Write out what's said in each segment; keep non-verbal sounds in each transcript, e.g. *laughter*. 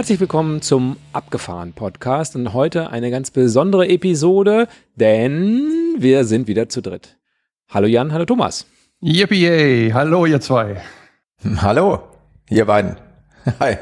Herzlich willkommen zum Abgefahren Podcast und heute eine ganz besondere Episode, denn wir sind wieder zu dritt. Hallo Jan, hallo Thomas. Yippie, hallo ihr zwei. Hallo, ihr beiden. *laughs* Hi.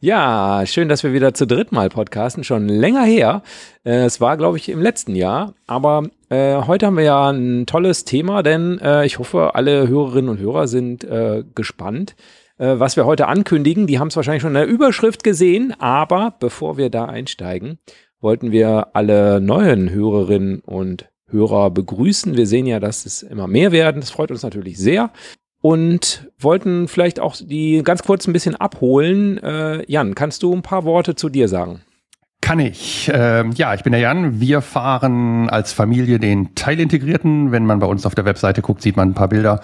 Ja, schön, dass wir wieder zu dritt mal podcasten. Schon länger her. Äh, es war, glaube ich, im letzten Jahr. Aber äh, heute haben wir ja ein tolles Thema, denn äh, ich hoffe, alle Hörerinnen und Hörer sind äh, gespannt äh, was wir heute ankündigen. Die haben es wahrscheinlich schon in der Überschrift gesehen, aber bevor wir da einsteigen, wollten wir alle neuen Hörerinnen und Hörer begrüßen. Wir sehen ja, dass es immer mehr werden. Das freut uns natürlich sehr. Und wollten vielleicht auch die ganz kurz ein bisschen abholen. Äh, Jan, kannst du ein paar Worte zu dir sagen? Kann ich. Ähm, ja, ich bin der Jan. Wir fahren als Familie den Teilintegrierten. Wenn man bei uns auf der Webseite guckt, sieht man ein paar Bilder.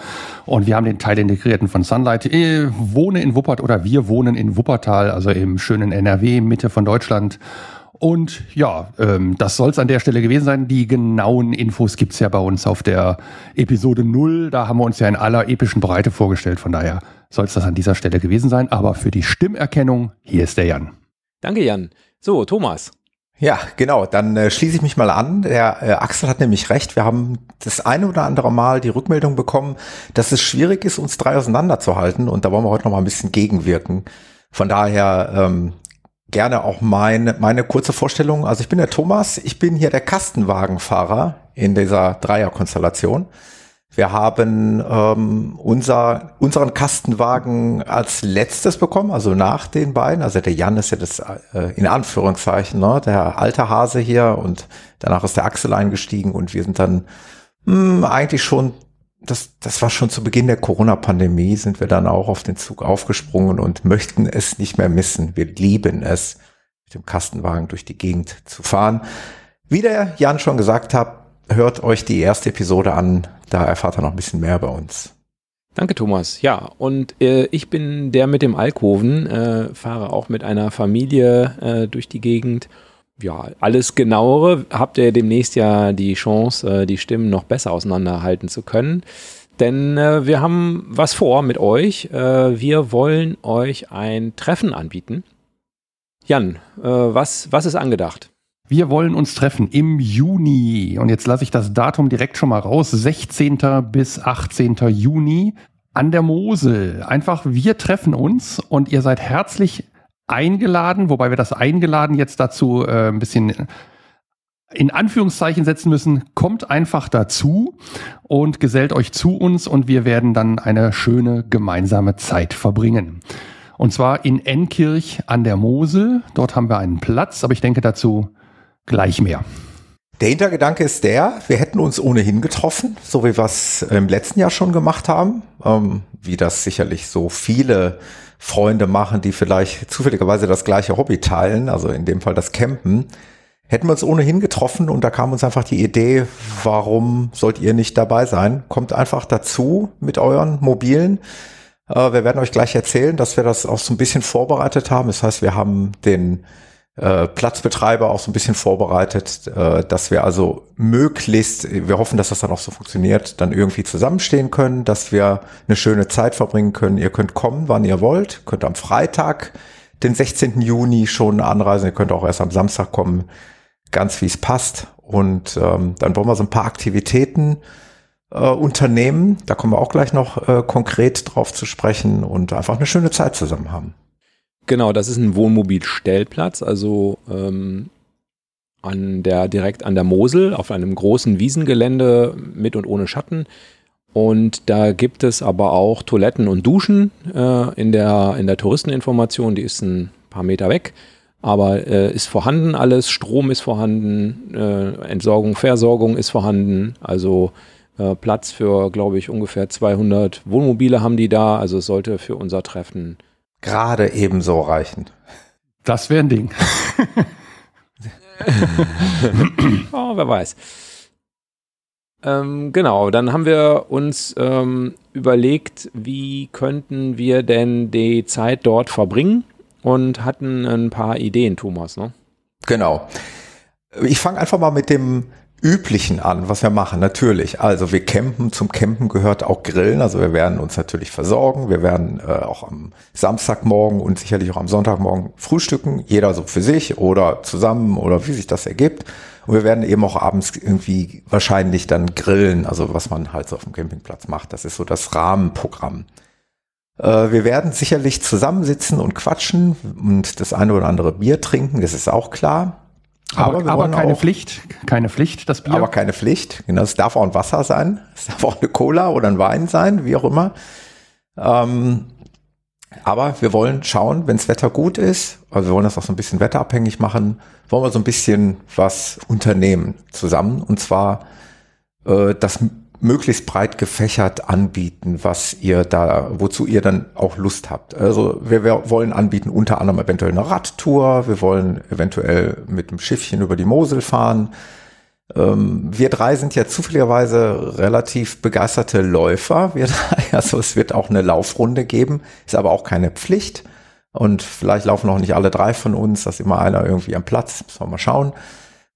Und wir haben den Teilintegrierten von Sunlight. Ich wohne in Wuppertal oder wir wohnen in Wuppertal, also im schönen NRW, Mitte von Deutschland. Und ja, ähm, das soll es an der Stelle gewesen sein. Die genauen Infos gibt's ja bei uns auf der Episode 0. Da haben wir uns ja in aller epischen Breite vorgestellt. Von daher soll es das an dieser Stelle gewesen sein. Aber für die Stimmerkennung, hier ist der Jan. Danke, Jan. So, Thomas. Ja, genau. Dann äh, schließe ich mich mal an. Der äh, Axel hat nämlich recht. Wir haben das eine oder andere Mal die Rückmeldung bekommen, dass es schwierig ist, uns drei auseinanderzuhalten. Und da wollen wir heute noch mal ein bisschen gegenwirken. Von daher ähm, gerne auch meine, meine kurze Vorstellung. Also ich bin der Thomas. Ich bin hier der Kastenwagenfahrer in dieser Dreierkonstellation. Wir haben ähm, unser, unseren Kastenwagen als letztes bekommen, also nach den beiden. Also der Jan ist ja das äh, in Anführungszeichen, ne, der alte Hase hier und danach ist der Axel eingestiegen und wir sind dann mh, hm, eigentlich schon, das, das war schon zu Beginn der Corona-Pandemie, sind wir dann auch auf den Zug aufgesprungen und möchten es nicht mehr missen. Wir lieben es, mit dem Kastenwagen durch die Gegend zu fahren. Wie der Jan schon gesagt hat, hört euch die erste Episode an, da erfahrt ihr noch ein bisschen mehr bei uns. Danke, Thomas. Ja, und äh, ich bin der mit dem Alkoven, äh, fahre auch mit einer Familie äh, durch die Gegend. Ja, alles genauere habt ihr demnächst ja die Chance, äh, die Stimmen noch besser auseinanderhalten zu können. Denn äh, wir haben was vor mit euch. Äh, wir wollen euch ein Treffen anbieten. Jan, was, was ist angedacht? Wir wollen uns treffen im Juni. Und jetzt lasse ich das Datum direkt schon mal raus. 16. bis 18. Juni an der Mosel. Einfach, wir treffen uns und ihr seid herzlich eingeladen, wobei wir das eingeladen jetzt dazu äh, ein bisschen in Anführungszeichen setzen müssen, kommt einfach dazu und gesellt euch zu uns und wir werden dann eine schöne gemeinsame Zeit verbringen. Und zwar in Enkirch an der Mosel. Dort haben wir einen Platz, aber ich denke dazu gleich mehr. Der Hintergedanke ist der, wir hätten uns ohnehin getroffen, so wie wir es im letzten Jahr schon gemacht haben, ähm, wie das sicherlich so viele Freunde machen, die vielleicht zufälligerweise das gleiche Hobby teilen, also in dem Fall das Campen. Hätten wir uns ohnehin getroffen und da kam uns einfach die Idee, warum sollt ihr nicht dabei sein? Kommt einfach dazu mit euren Mobilen. Äh, wir werden euch gleich erzählen, dass wir das auch so ein bisschen vorbereitet haben. Das heißt, wir haben den äh, Platzbetreiber auch so ein bisschen vorbereitet, äh, dass wir also möglichst, wir hoffen, dass das dann auch so funktioniert, dann irgendwie zusammenstehen können, dass wir eine schöne Zeit verbringen können. Ihr könnt kommen, wann ihr wollt, könnt am Freitag, den 16. Juni schon anreisen, ihr könnt auch erst am Samstag kommen, ganz wie es passt. Und ähm, dann wollen wir so ein paar Aktivitäten äh, unternehmen. Da kommen wir auch gleich noch äh, konkret drauf zu sprechen und einfach eine schöne Zeit zusammen haben. Genau, das ist ein Wohnmobilstellplatz, also ähm, an der, direkt an der Mosel auf einem großen Wiesengelände mit und ohne Schatten. Und da gibt es aber auch Toiletten und Duschen äh, in, der, in der Touristeninformation, die ist ein paar Meter weg. Aber äh, ist vorhanden alles, Strom ist vorhanden, äh, Entsorgung, Versorgung ist vorhanden. Also äh, Platz für, glaube ich, ungefähr 200 Wohnmobile haben die da. Also es sollte für unser Treffen gerade ebenso reichen. Das wäre ein Ding. *laughs* oh, wer weiß. Ähm, genau, dann haben wir uns ähm, überlegt, wie könnten wir denn die Zeit dort verbringen und hatten ein paar Ideen, Thomas. Ne? Genau. Ich fange einfach mal mit dem Üblichen an, was wir machen. Natürlich, also wir campen, zum Campen gehört auch Grillen, also wir werden uns natürlich versorgen, wir werden äh, auch am Samstagmorgen und sicherlich auch am Sonntagmorgen frühstücken, jeder so für sich oder zusammen oder wie sich das ergibt. Und wir werden eben auch abends irgendwie wahrscheinlich dann grillen, also was man halt so auf dem Campingplatz macht. Das ist so das Rahmenprogramm. Äh, wir werden sicherlich zusammensitzen und quatschen und das eine oder andere Bier trinken, das ist auch klar. Aber, aber, aber keine auch, Pflicht, keine Pflicht, das Bier. Aber keine Pflicht, genau. Es darf auch ein Wasser sein, *laughs* es darf auch eine Cola oder ein Wein sein, wie auch immer. Ähm, aber wir wollen schauen, wenn das Wetter gut ist, also wir wollen das auch so ein bisschen wetterabhängig machen, wollen wir so ein bisschen was unternehmen zusammen. Und zwar äh, das möglichst breit gefächert anbieten, was ihr da, wozu ihr dann auch Lust habt. Also wir, wir, wollen anbieten unter anderem eventuell eine Radtour, wir wollen eventuell mit dem Schiffchen über die Mosel fahren. Ähm, wir drei sind ja zufälligerweise relativ begeisterte Läufer. Wir drei, *laughs* also es wird auch eine Laufrunde geben, ist aber auch keine Pflicht. Und vielleicht laufen auch nicht alle drei von uns, dass immer einer irgendwie am Platz, müssen wir mal schauen.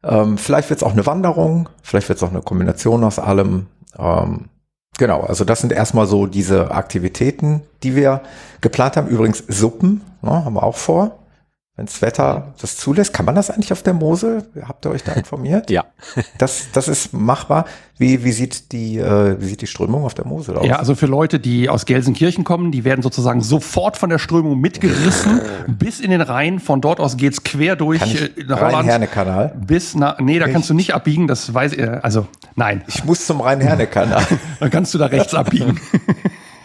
Ähm, vielleicht wird es auch eine Wanderung, vielleicht wird es auch eine Kombination aus allem. Ähm, genau, also das sind erstmal so diese Aktivitäten, die wir geplant haben. Übrigens Suppen ne, haben wir auch vor. Wenn das Wetter das zulässt, kann man das eigentlich auf der Mosel? Habt ihr euch da informiert? *laughs* ja. Das, das ist machbar. Wie, wie, sieht die, äh, wie sieht die Strömung auf der Mosel aus? Ja, also für Leute, die aus Gelsenkirchen kommen, die werden sozusagen sofort von der Strömung mitgerissen *laughs* bis in den Rhein. Von dort aus geht's quer durch Kann ich äh, Holland. Rhein-Herne-Kanal? Bis nach, nee, da kannst du nicht abbiegen, das weiß ich, also nein. Ich muss zum Rhein-Herne-Kanal. *laughs* Dann kannst du da rechts abbiegen.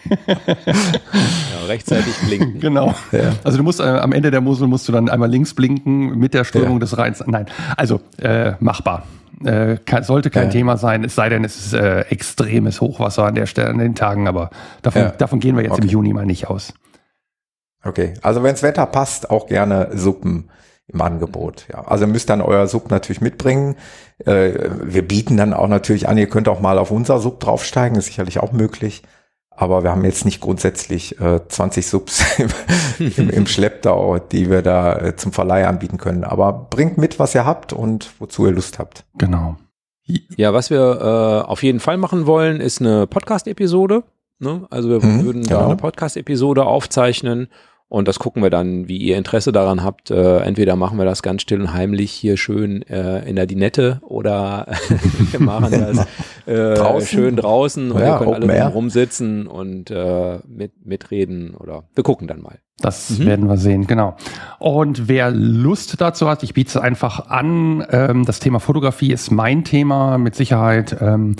*laughs* ja, rechtzeitig blinken. Genau. Ja. Also du musst äh, am Ende der Mosel musst du dann einmal links blinken mit der Strömung ja. des Rheins. Nein, also äh, machbar. Äh, kann, sollte kein. Thema sein, es sei denn, es ist äh, extremes Hochwasser an der Stelle, an den Tagen, aber davon, davon gehen wir jetzt okay. im Juni mal nicht aus. Okay, also wenns Wetter passt, auch gerne Suppen im Angebot. Ja, also müsst dann euer Sub natürlich mitbringen. Äh, wir bieten dann auch natürlich an, ihr könnt auch mal auf unser Sub draufsteigen, ist sicherlich auch möglich. Aber wir haben jetzt nicht grundsätzlich äh, 20 Subs *laughs* im, im, im Schlepptau, die wir da äh, zum Verleih anbieten können. Aber bringt mit, was ihr habt und wozu ihr Lust habt. Genau. Ja, was wir äh, auf jeden Fall machen wollen, ist eine Podcast-Episode. Ne? Also wir mhm, würden genau. da eine Podcast-Episode aufzeichnen und das gucken wir dann, wie ihr Interesse daran habt. Äh, entweder machen wir das ganz still und heimlich hier schön äh, in der Dinette oder *laughs* wir machen das äh, draußen? schön draußen und ja, wir können alle rumsitzen und äh, mit, mitreden oder wir gucken dann mal. Das mhm. werden wir sehen, genau. Und wer Lust dazu hat, ich biete es einfach an. Ähm, das Thema Fotografie ist mein Thema mit Sicherheit. Ähm,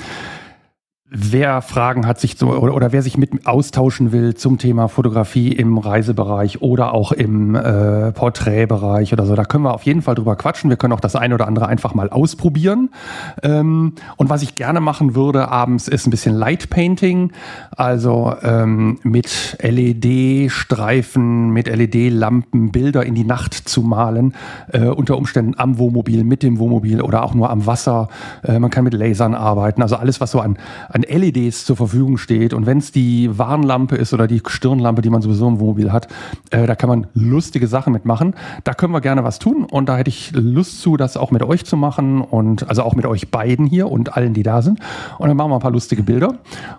Wer Fragen hat sich so, oder, oder wer sich mit austauschen will zum Thema Fotografie im Reisebereich oder auch im äh, Porträtbereich oder so, da können wir auf jeden Fall drüber quatschen. Wir können auch das eine oder andere einfach mal ausprobieren. Ähm, und was ich gerne machen würde abends ist ein bisschen Light Painting, also ähm, mit LED-Streifen, mit LED-Lampen Bilder in die Nacht zu malen, äh, unter Umständen am Wohnmobil, mit dem Wohnmobil oder auch nur am Wasser. Äh, man kann mit Lasern arbeiten, also alles, was so an, an an LEDs zur Verfügung steht und wenn es die Warnlampe ist oder die Stirnlampe, die man sowieso im Wohnmobil hat, äh, da kann man lustige Sachen mitmachen. Da können wir gerne was tun und da hätte ich Lust zu, das auch mit euch zu machen und also auch mit euch beiden hier und allen, die da sind. Und dann machen wir ein paar lustige Bilder.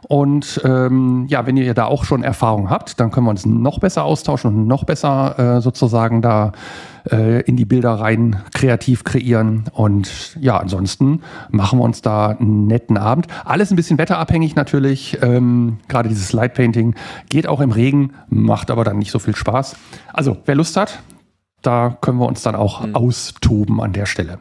Und ähm, ja, wenn ihr da auch schon Erfahrung habt, dann können wir uns noch besser austauschen und noch besser äh, sozusagen da äh, in die Bilder rein kreativ kreieren. Und ja, ansonsten machen wir uns da einen netten Abend. Alles ein bisschen wetterabhängig natürlich. Ähm, Gerade dieses Light Painting geht auch im Regen, macht aber dann nicht so viel Spaß. Also, wer Lust hat, da können wir uns dann auch mhm. austoben an der Stelle.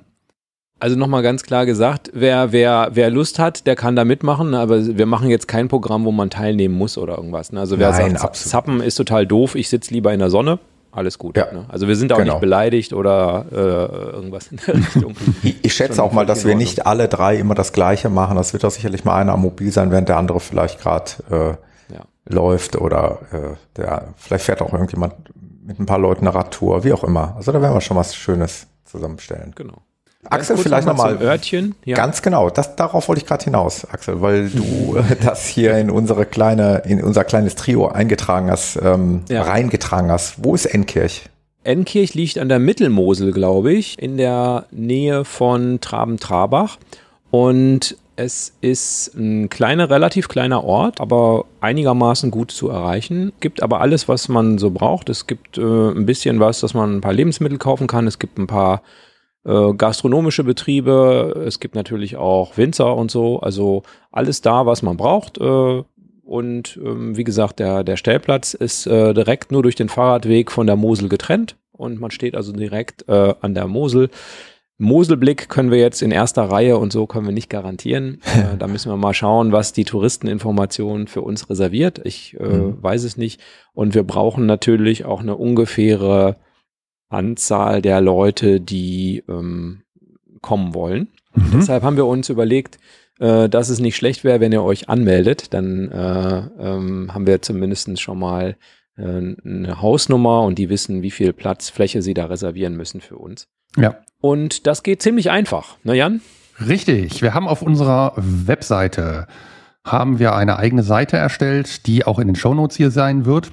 Also nochmal ganz klar gesagt, wer, wer, wer Lust hat, der kann da mitmachen, aber wir machen jetzt kein Programm, wo man teilnehmen muss oder irgendwas. Ne? Also wer Nein, sagt, absolut. Zappen ist total doof, ich sitze lieber in der Sonne, alles gut. Ja. Ne? Also wir sind auch genau. nicht beleidigt oder äh, irgendwas in der *laughs* Richtung. ich, ich schätze auch mal, dass wir nicht alle drei immer das Gleiche machen. Das wird doch sicherlich mal einer am Mobil sein, während der andere vielleicht gerade äh, ja. läuft oder äh, der vielleicht fährt auch irgendjemand mit ein paar Leuten eine Radtour, wie auch immer. Also da werden wir schon was Schönes zusammenstellen. Genau. Axel, vielleicht noch mal nochmal zum Örtchen. Ja. Ganz genau, das, darauf wollte ich gerade hinaus, Axel, weil du *laughs* das hier in unsere kleine, in unser kleines Trio eingetragen hast, ähm, Ja. reingetragen hast. Wo ist Enkirch? Enkirch liegt an der Mittelmosel, glaube ich, in der Nähe von Traben-Trabach. Und es ist ein kleiner, relativ kleiner Ort, aber einigermaßen gut zu erreichen. Gibt aber alles, was man so braucht. Es gibt äh, ein bisschen was, dass man ein paar Lebensmittel kaufen kann. Es gibt ein paar äh, gastronomische Betriebe. Es gibt natürlich auch Winzer und so. Also alles da, was man braucht. Äh, und ähm, wie gesagt, der, der Stellplatz ist äh, direkt nur durch den Fahrradweg von der Mosel getrennt. Und man steht also direkt äh, an der Mosel. Moselblick können wir jetzt in erster Reihe und so können wir nicht garantieren. *laughs* äh, da müssen wir mal schauen, was die Touristeninformation für uns reserviert. Ich äh, Mhm. weiß es nicht. Und wir brauchen natürlich auch eine ungefähre Anzahl der Leute, die ähm, kommen wollen. Mhm. Deshalb haben wir uns überlegt, äh, dass es nicht schlecht wäre, wenn ihr euch anmeldet. Dann äh, ähm, haben wir zumindest schon mal äh, eine Hausnummer und die wissen, wie viel Platzfläche sie da reservieren müssen für uns. Ja. Und das geht ziemlich einfach. Ne, Jan? Richtig. Wir haben auf unserer Webseite haben wir eine eigene Seite erstellt, die auch in den Shownotes hier sein wird.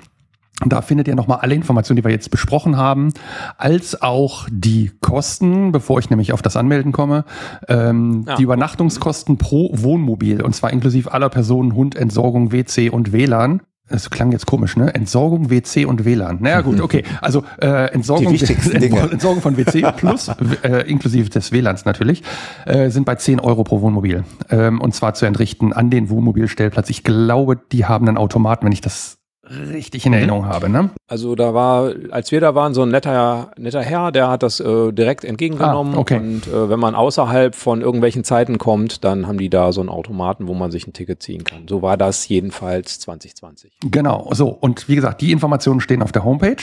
Da findet ihr nochmal alle Informationen, die wir jetzt besprochen haben, als auch die Kosten, bevor ich nämlich auf das Anmelden komme, ähm, Ja. die Übernachtungskosten pro Wohnmobil, und zwar inklusive aller Personen, Hund, Entsorgung, WC und WLAN. Es klang jetzt komisch, ne? Entsorgung, WC und WLAN. Naja gut, okay. Also äh, Entsorgung. *laughs* Entsorgung von WC *laughs* plus, äh, inklusive des WLANs natürlich, äh, sind bei 10 Euro pro Wohnmobil. Ähm, und zwar zu entrichten an den Wohnmobilstellplatz. Ich glaube, die haben einen Automaten, wenn ich das richtig in Erinnerung habe. Ne? Also da war, als wir da waren, so ein netter, netter Herr, der hat das äh, direkt entgegengenommen. Ah, okay. Und äh, wenn man außerhalb von irgendwelchen Zeiten kommt, dann haben die da so einen Automaten, wo man sich ein Ticket ziehen kann. So war das jedenfalls 2020. Genau, so. Und wie gesagt, die Informationen stehen auf der Homepage.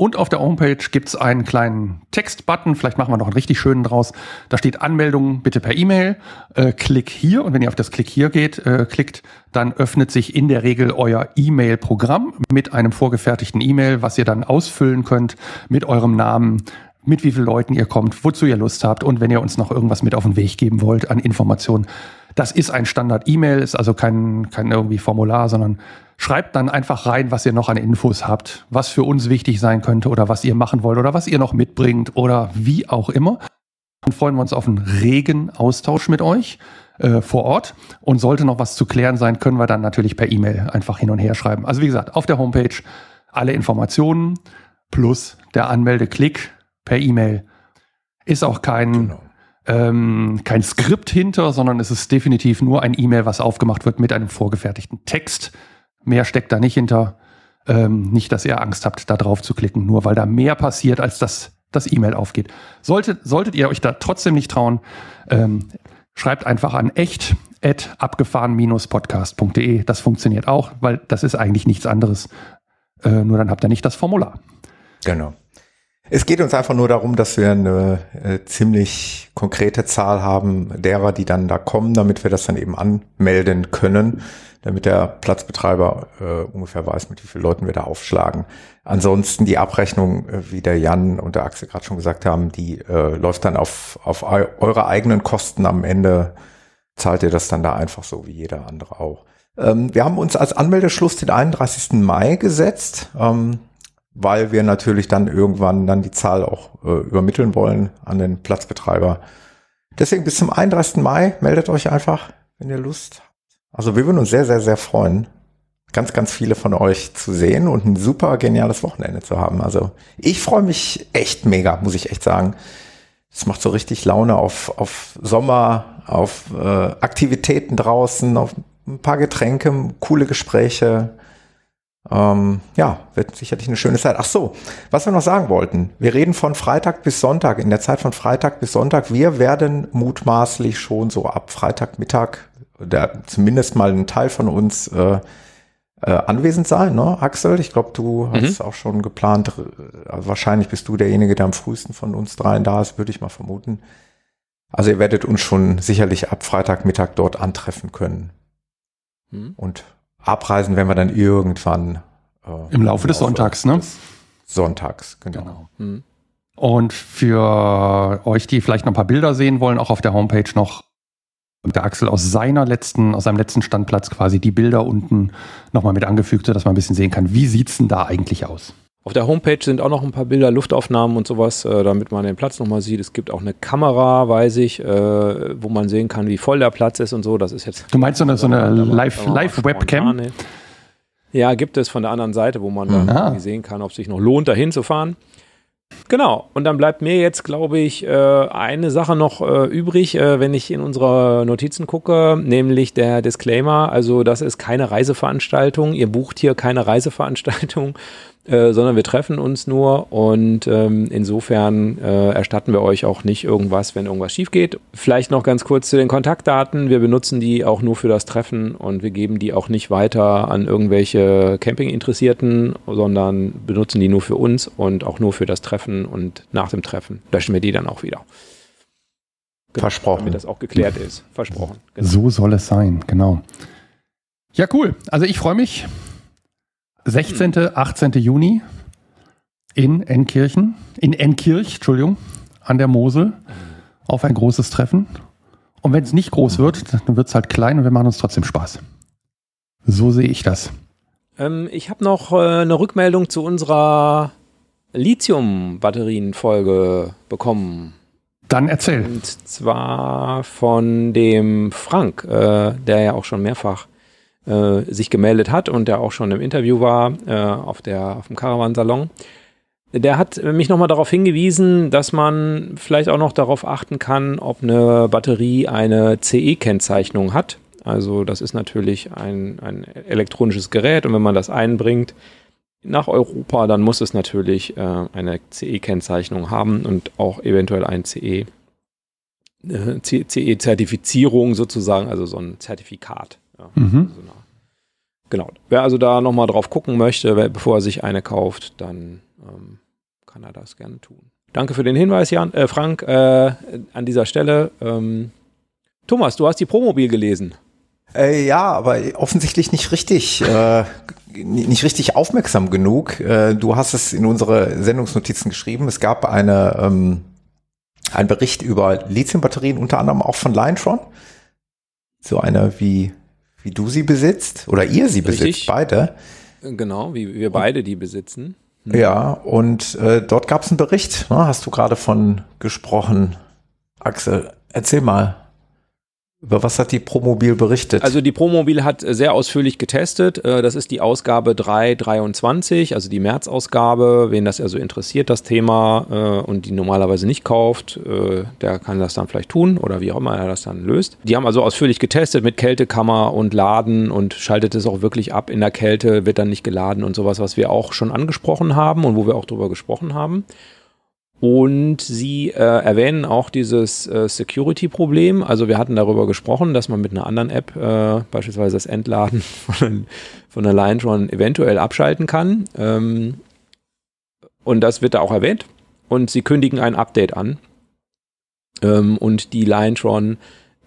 Und auf der Homepage gibt's einen kleinen Textbutton. Vielleicht machen wir noch einen richtig schönen draus. Da steht Anmeldung bitte per E-Mail. Äh, klick hier. Und wenn ihr auf das Klick hier geht, äh, klickt, dann öffnet sich in der Regel euer E-Mail-Programm mit einem vorgefertigten E-Mail, was ihr dann ausfüllen könnt mit eurem Namen, mit wie vielen Leuten ihr kommt, wozu ihr Lust habt und wenn ihr uns noch irgendwas mit auf den Weg geben wollt an Informationen. Das ist ein Standard-E-Mail, ist also kein, kein irgendwie Formular, sondern schreibt dann einfach rein, was ihr noch an Infos habt, was für uns wichtig sein könnte oder was ihr machen wollt oder was ihr noch mitbringt oder wie auch immer. Dann freuen wir uns auf einen regen Austausch mit euch äh, vor Ort. Und sollte noch was zu klären sein, können wir dann natürlich per E-Mail einfach hin und her schreiben. Also wie gesagt, auf der Homepage alle Informationen plus der Anmeldeklick per E-Mail. Ist auch kein, Genau. ähm, kein Skript hinter, sondern es ist definitiv nur ein E-Mail, was aufgemacht wird mit einem vorgefertigten Text. Mehr steckt da nicht hinter. Ähm, nicht, dass ihr Angst habt, da drauf zu klicken, nur weil da mehr passiert, als dass das E-Mail aufgeht. Solltet, solltet ihr euch da trotzdem nicht trauen, ähm, schreibt einfach an echt abgefahren-podcast.de. Das funktioniert auch, weil das ist eigentlich nichts anderes. Äh, nur dann habt ihr nicht das Formular. Genau. Es geht uns einfach nur darum, dass wir eine äh, ziemlich konkrete Zahl haben derer, die dann da kommen, damit wir das dann eben anmelden können, damit der Platzbetreiber äh, ungefähr weiß, mit wie vielen Leuten wir da aufschlagen. Ansonsten die Abrechnung, äh, wie der Jan und der Axel gerade schon gesagt haben, die äh, läuft dann auf, auf eu eure eigenen Kosten. Am Ende zahlt ihr das dann da einfach so wie jeder andere auch. Ähm, wir haben uns als Anmeldeschluss den 31. Mai gesetzt. Ähm, weil wir natürlich dann irgendwann dann die Zahl auch äh, übermitteln wollen an den Platzbetreiber. Deswegen bis zum 31. Mai meldet euch einfach, wenn ihr Lust habt. Also wir würden uns sehr, sehr, sehr freuen, ganz, ganz viele von euch zu sehen und ein super geniales Wochenende zu haben. Also ich freue mich echt mega, muss ich echt sagen. Es macht so richtig Laune auf, auf Sommer, auf äh, Aktivitäten draußen, auf ein paar Getränke, coole Gespräche. Ähm, ja, wird sicherlich eine schöne Zeit. Ach so, was wir noch sagen wollten. Wir reden von Freitag bis Sonntag, in der Zeit von Freitag bis Sonntag. Wir werden mutmaßlich schon so ab Freitagmittag, der, zumindest mal ein Teil von uns äh, äh, anwesend sein, ne, Axel? Ich glaube, du Mhm. hast auch schon geplant. Also wahrscheinlich bist du derjenige, der am frühesten von uns dreien da ist, würde ich mal vermuten. Also ihr werdet uns schon sicherlich ab Freitagmittag dort antreffen können. Hm? Und abreisen werden wir dann irgendwann. Äh, Im Laufe des Sonntags, ne? des Sonntags, genau. Genau. Hm. Und für euch, die vielleicht noch ein paar Bilder sehen wollen, auch auf der Homepage noch der Axel aus seiner letzten, aus seinem letzten Standplatz quasi die Bilder unten nochmal mit angefügt, sodass man ein bisschen sehen kann, wie sieht's denn da eigentlich aus? Auf der Homepage sind auch noch ein paar Bilder, Luftaufnahmen und sowas, äh, damit man den Platz nochmal sieht. Es gibt auch eine Kamera, weiß ich, äh, wo man sehen kann, wie voll der Platz ist und so. Das ist jetzt. Du meinst so eine, so eine Live-Webcam? Live ja, gibt es von der anderen Seite, wo man dann ah. sehen kann, ob es sich noch lohnt, dahin zu fahren. Genau, und dann bleibt mir jetzt, glaube ich, äh, eine Sache noch äh, übrig, äh, wenn ich in unsere Notizen gucke, nämlich der Disclaimer. Also, das ist keine Reiseveranstaltung. Ihr bucht hier keine Reiseveranstaltung, äh, sondern wir treffen uns nur und ähm, insofern äh, erstatten wir euch auch nicht irgendwas, wenn irgendwas schief geht. Vielleicht noch ganz kurz zu den Kontaktdaten. Wir benutzen die auch nur für das Treffen und wir geben die auch nicht weiter an irgendwelche Campinginteressierten, sondern benutzen die nur für uns und auch nur für das Treffen und nach dem Treffen löschen wir die dann auch wieder. Genau, Versprochen. Damit das auch geklärt ist. Versprochen. Genau. So soll es sein, genau. Ja, cool. Also ich freue mich. 16., 18. Juni in Enkirchen, in Enkirch, Entschuldigung, an der Mosel auf ein großes Treffen. Und wenn es nicht groß wird, dann wird es halt klein und wir machen uns trotzdem Spaß. So sehe ich das. Ähm, ich habe noch äh, eine Rückmeldung zu unserer Lithium-Batterien-Folge bekommen. Dann erzähl. Und zwar von dem Frank, äh, der ja auch schon mehrfach äh, sich gemeldet hat und der auch schon im Interview war äh, auf, der, auf dem Caravan-Salon. Der hat mich nochmal darauf hingewiesen, dass man vielleicht auch noch darauf achten kann, ob eine Batterie eine CE-Kennzeichnung hat. Also das ist natürlich ein, ein elektronisches Gerät und wenn man das einbringt nach Europa, dann muss es natürlich äh, eine CE-Kennzeichnung haben und auch eventuell ein CE, äh, CE-Zertifizierung sozusagen, also so ein Zertifikat. Ja, mhm. also genau. Wer also da nochmal drauf gucken möchte, bevor er sich eine kauft, dann ähm, kann er das gerne tun. Danke für den Hinweis, Jan, äh, Frank, äh, an dieser Stelle. Ähm, Thomas, du hast die Promobil gelesen. Äh, ja, aber offensichtlich nicht richtig, äh, nicht richtig aufmerksam genug. Äh, du hast es in unsere Sendungsnotizen geschrieben. Es gab eine, ähm, einen Bericht über Lithiumbatterien, unter anderem auch von Liontron. So eine wie wie du sie besitzt oder ihr sie besitzt, Richtig. beide. Genau, wie wir beide die besitzen. Hm. Ja, und äh, dort gab es einen Bericht, ne? hast du gerade von gesprochen. Axel, erzähl mal. Über was hat die Promobil berichtet? Also die Promobil hat sehr ausführlich getestet. Äh, das ist die Ausgabe 323, also die März-Ausgabe. Wen das also interessiert, das Thema, äh, und die normalerweise nicht kauft, äh, der kann das dann vielleicht tun oder wie auch immer er das dann löst. Die haben also ausführlich getestet mit Kältekammer und Laden und schaltet es auch wirklich ab in der Kälte, wird dann nicht geladen und sowas, was wir auch schon angesprochen haben und wo wir auch drüber gesprochen haben. Und sie äh, erwähnen auch dieses äh, Security-Problem. Also wir hatten darüber gesprochen, dass man mit einer anderen App, äh, beispielsweise das Entladen *laughs* von, von der Line schon eventuell abschalten kann. Ähm, und das wird da auch erwähnt. Und sie kündigen ein Update an. Ähm, und die Liontron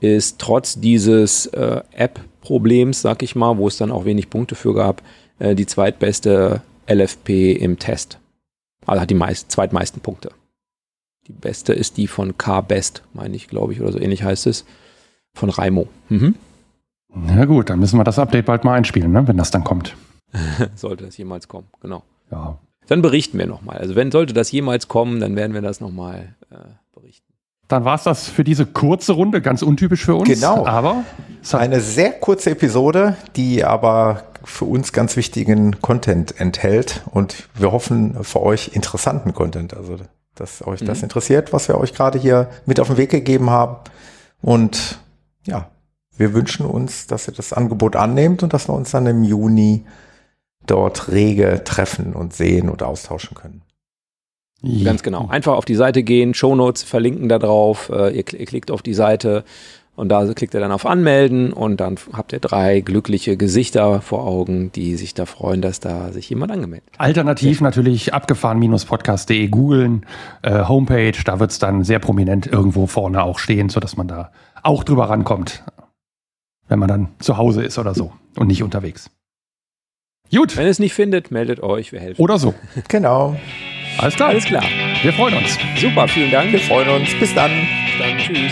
ist trotz dieses äh, App-Problems, sag ich mal, wo es dann auch wenig Punkte für gab, äh, die zweitbeste LFP im Test. Also hat die meist, zweitmeisten Punkte. Die beste ist die von K-Best, meine ich, glaube ich, oder so ähnlich heißt es. Von Raimo. Mhm. Na gut, dann müssen wir das Update bald mal einspielen, ne? wenn das dann kommt. *laughs* sollte das jemals kommen, genau. Ja. Dann berichten wir nochmal. Also wenn sollte das jemals kommen, dann werden wir das nochmal äh, berichten. Dann war es das für diese kurze Runde, ganz untypisch für uns. Genau. Aber eine sehr kurze Episode, die aber für uns ganz wichtigen Content enthält und wir hoffen für euch interessanten Content. Also dass euch mhm. das interessiert, was wir euch gerade hier mit auf den Weg gegeben haben. Und ja, wir wünschen uns, dass ihr das Angebot annehmt und dass wir uns dann im Juni dort rege treffen und sehen und austauschen können. Ganz genau. Einfach auf die Seite gehen, Shownotes verlinken da drauf, äh, ihr, ihr klickt auf die Seite und da klickt ihr dann auf Anmelden und dann habt ihr drei glückliche Gesichter vor Augen, die sich da freuen, dass da sich jemand angemeldet hat. Alternativ okay. natürlich abgefahren-podcast.de googeln, äh, Homepage, da wird es dann sehr prominent irgendwo vorne auch stehen, sodass man da auch drüber rankommt, wenn man dann zu Hause ist oder so und nicht unterwegs. Gut. Wenn es nicht findet, meldet euch, wir helfen. Oder so. Genau. Alles klar. Alles klar. Wir freuen uns. Super, vielen Dank. Wir freuen uns. Bis dann. Bis dann. Tschüss.